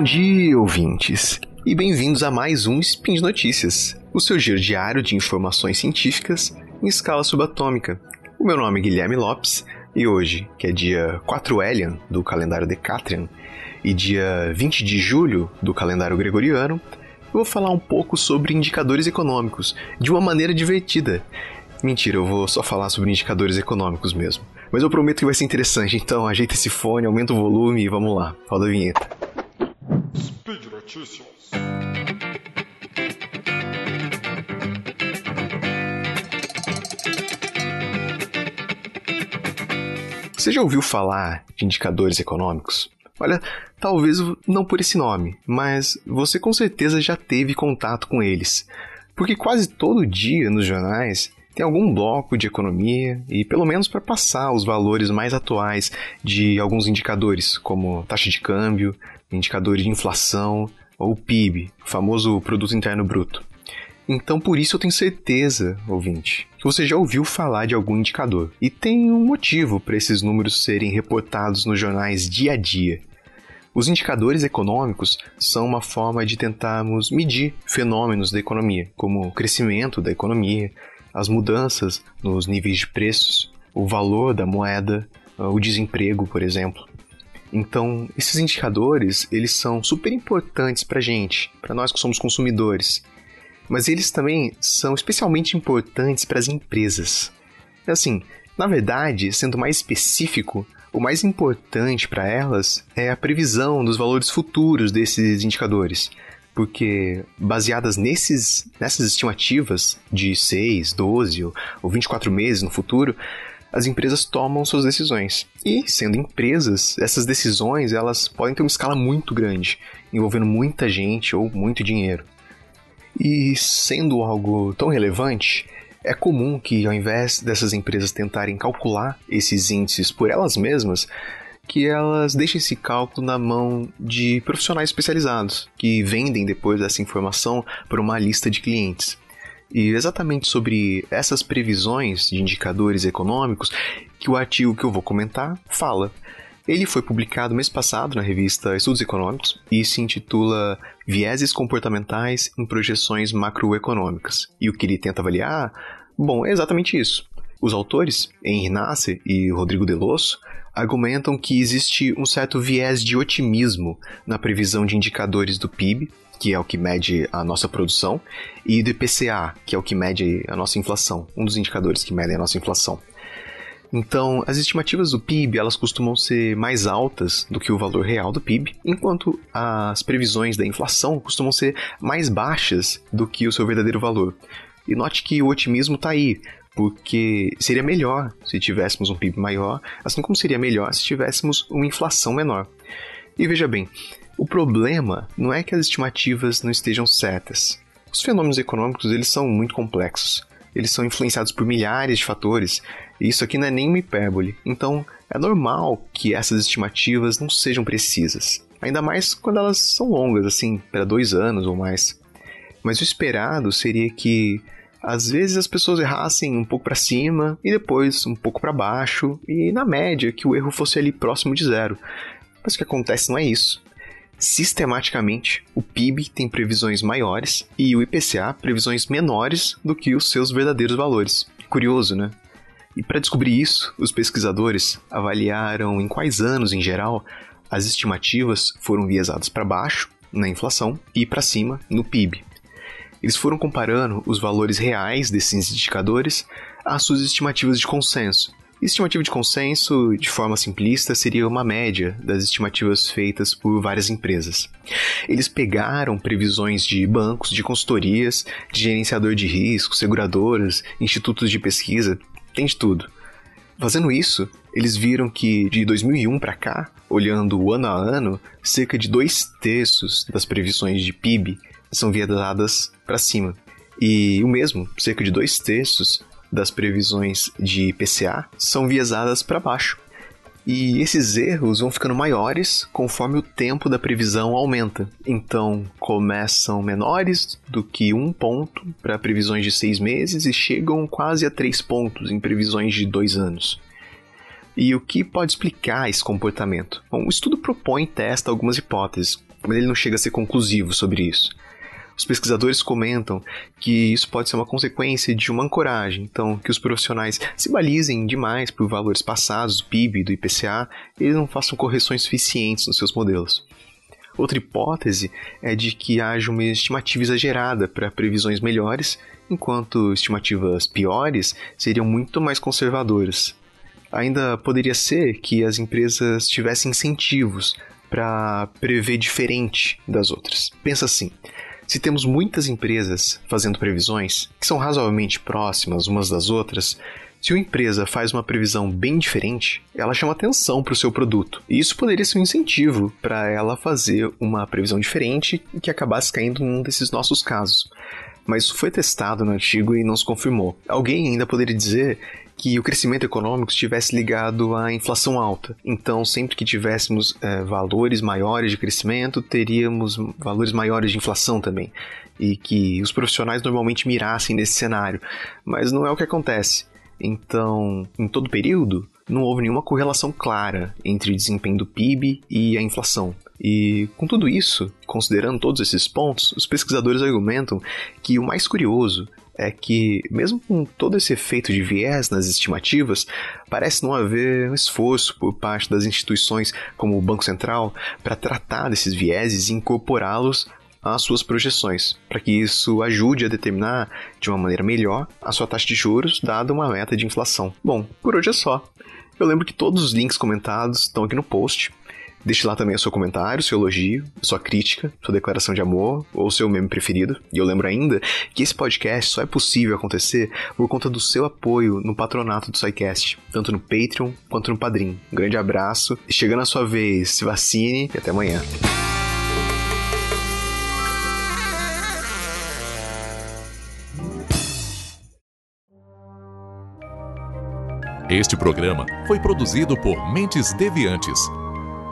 Bom dia, ouvintes, e bem-vindos a mais um Spin de Notícias, o seu giro diário de informações científicas em escala subatômica. O meu nome é Guilherme Lopes e hoje, que é dia 4 Elian do calendário Decatrian e dia 20 de julho do calendário gregoriano, eu vou falar um pouco sobre indicadores econômicos de uma maneira divertida. Mentira, eu vou só falar sobre indicadores econômicos mesmo. Mas eu prometo que vai ser interessante, então ajeita esse fone, aumenta o volume e vamos lá. Roda a vinheta. Notícias. Você já ouviu falar de indicadores econômicos? Olha, talvez não por esse nome, mas você com certeza já teve contato com eles. Porque quase todo dia nos jornais tem algum bloco de economia e pelo menos para passar os valores mais atuais de alguns indicadores, como taxa de câmbio, indicadores de inflação ou PIB, o famoso produto interno bruto. Então, por isso eu tenho certeza, ouvinte, que você já ouviu falar de algum indicador. E tem um motivo para esses números serem reportados nos jornais dia a dia. Os indicadores econômicos são uma forma de tentarmos medir fenômenos da economia, como o crescimento da economia, as mudanças nos níveis de preços, o valor da moeda, o desemprego, por exemplo. Então, esses indicadores, eles são super importantes para gente, para nós que somos consumidores. Mas eles também são especialmente importantes para as empresas. Assim, na verdade, sendo mais específico, o mais importante para elas é a previsão dos valores futuros desses indicadores, porque baseadas nesses, nessas estimativas de 6, 12 ou 24 meses no futuro, as empresas tomam suas decisões. E, sendo empresas, essas decisões elas podem ter uma escala muito grande, envolvendo muita gente ou muito dinheiro. E sendo algo tão relevante, é comum que, ao invés dessas empresas tentarem calcular esses índices por elas mesmas, que elas deixem esse cálculo na mão de profissionais especializados, que vendem depois essa informação para uma lista de clientes. E exatamente sobre essas previsões de indicadores econômicos que o artigo que eu vou comentar fala. Ele foi publicado mês passado na revista Estudos Econômicos e se intitula Vieses Comportamentais em Projeções Macroeconômicas. E o que ele tenta avaliar? Bom, é exatamente isso. Os autores, Henri Nasser e Rodrigo Delosso, argumentam que existe um certo viés de otimismo na previsão de indicadores do PIB, que é o que mede a nossa produção, e do IPCA, que é o que mede a nossa inflação, um dos indicadores que medem a nossa inflação. Então, as estimativas do PIB elas costumam ser mais altas do que o valor real do PIB, enquanto as previsões da inflação costumam ser mais baixas do que o seu verdadeiro valor. E note que o otimismo está aí, porque seria melhor se tivéssemos um PIB maior, assim como seria melhor se tivéssemos uma inflação menor. E veja bem, o problema não é que as estimativas não estejam certas. Os fenômenos econômicos eles são muito complexos eles são influenciados por milhares de fatores, e isso aqui não é nem uma hipérbole. Então, é normal que essas estimativas não sejam precisas, ainda mais quando elas são longas, assim, para dois anos ou mais. Mas o esperado seria que às vezes as pessoas errassem um pouco para cima e depois um pouco para baixo, e na média que o erro fosse ali próximo de zero. Mas o que acontece não é isso. Sistematicamente, o PIB tem previsões maiores e o IPCA previsões menores do que os seus verdadeiros valores. Curioso, né? E para descobrir isso, os pesquisadores avaliaram em quais anos, em geral, as estimativas foram viesadas para baixo, na inflação, e para cima, no PIB. Eles foram comparando os valores reais desses indicadores às suas estimativas de consenso, Estimativa de consenso, de forma simplista, seria uma média das estimativas feitas por várias empresas. Eles pegaram previsões de bancos, de consultorias, de gerenciador de risco, seguradoras, institutos de pesquisa, tem de tudo. Fazendo isso, eles viram que de 2001 para cá, olhando ano a ano, cerca de dois terços das previsões de PIB são viedadas para cima. E o mesmo, cerca de dois terços das previsões de IPCA são viesadas para baixo. E esses erros vão ficando maiores conforme o tempo da previsão aumenta. Então, começam menores do que um ponto para previsões de seis meses e chegam quase a três pontos em previsões de dois anos. E o que pode explicar esse comportamento? Bom, o estudo propõe e testa algumas hipóteses. mas ele não chega a ser conclusivo sobre isso. Os pesquisadores comentam que isso pode ser uma consequência de uma ancoragem, então que os profissionais se balizem demais por valores passados do PIB do IPCA e eles não façam correções suficientes nos seus modelos. Outra hipótese é de que haja uma estimativa exagerada para previsões melhores, enquanto estimativas piores seriam muito mais conservadoras. Ainda poderia ser que as empresas tivessem incentivos para prever diferente das outras. Pensa assim: se temos muitas empresas fazendo previsões que são razoavelmente próximas umas das outras, se uma empresa faz uma previsão bem diferente, ela chama atenção para o seu produto. E isso poderia ser um incentivo para ela fazer uma previsão diferente e que acabasse caindo num desses nossos casos. Mas isso foi testado no artigo e não se confirmou. Alguém ainda poderia dizer que o crescimento econômico estivesse ligado à inflação alta. Então, sempre que tivéssemos é, valores maiores de crescimento, teríamos valores maiores de inflação também. E que os profissionais normalmente mirassem nesse cenário. Mas não é o que acontece. Então, em todo período, não houve nenhuma correlação clara entre o desempenho do PIB e a inflação. E com tudo isso, considerando todos esses pontos, os pesquisadores argumentam que o mais curioso é que, mesmo com todo esse efeito de viés nas estimativas, parece não haver um esforço por parte das instituições como o Banco Central para tratar desses vieses e incorporá-los às suas projeções, para que isso ajude a determinar de uma maneira melhor a sua taxa de juros, dada uma meta de inflação. Bom, por hoje é só. Eu lembro que todos os links comentados estão aqui no post. Deixe lá também o seu comentário, seu elogio, sua crítica, sua declaração de amor ou seu meme preferido. E eu lembro ainda que esse podcast só é possível acontecer por conta do seu apoio no patronato do SciCast, tanto no Patreon quanto no Padrim. Um grande abraço, chegando a sua vez, se vacine e até amanhã. Este programa foi produzido por Mentes Deviantes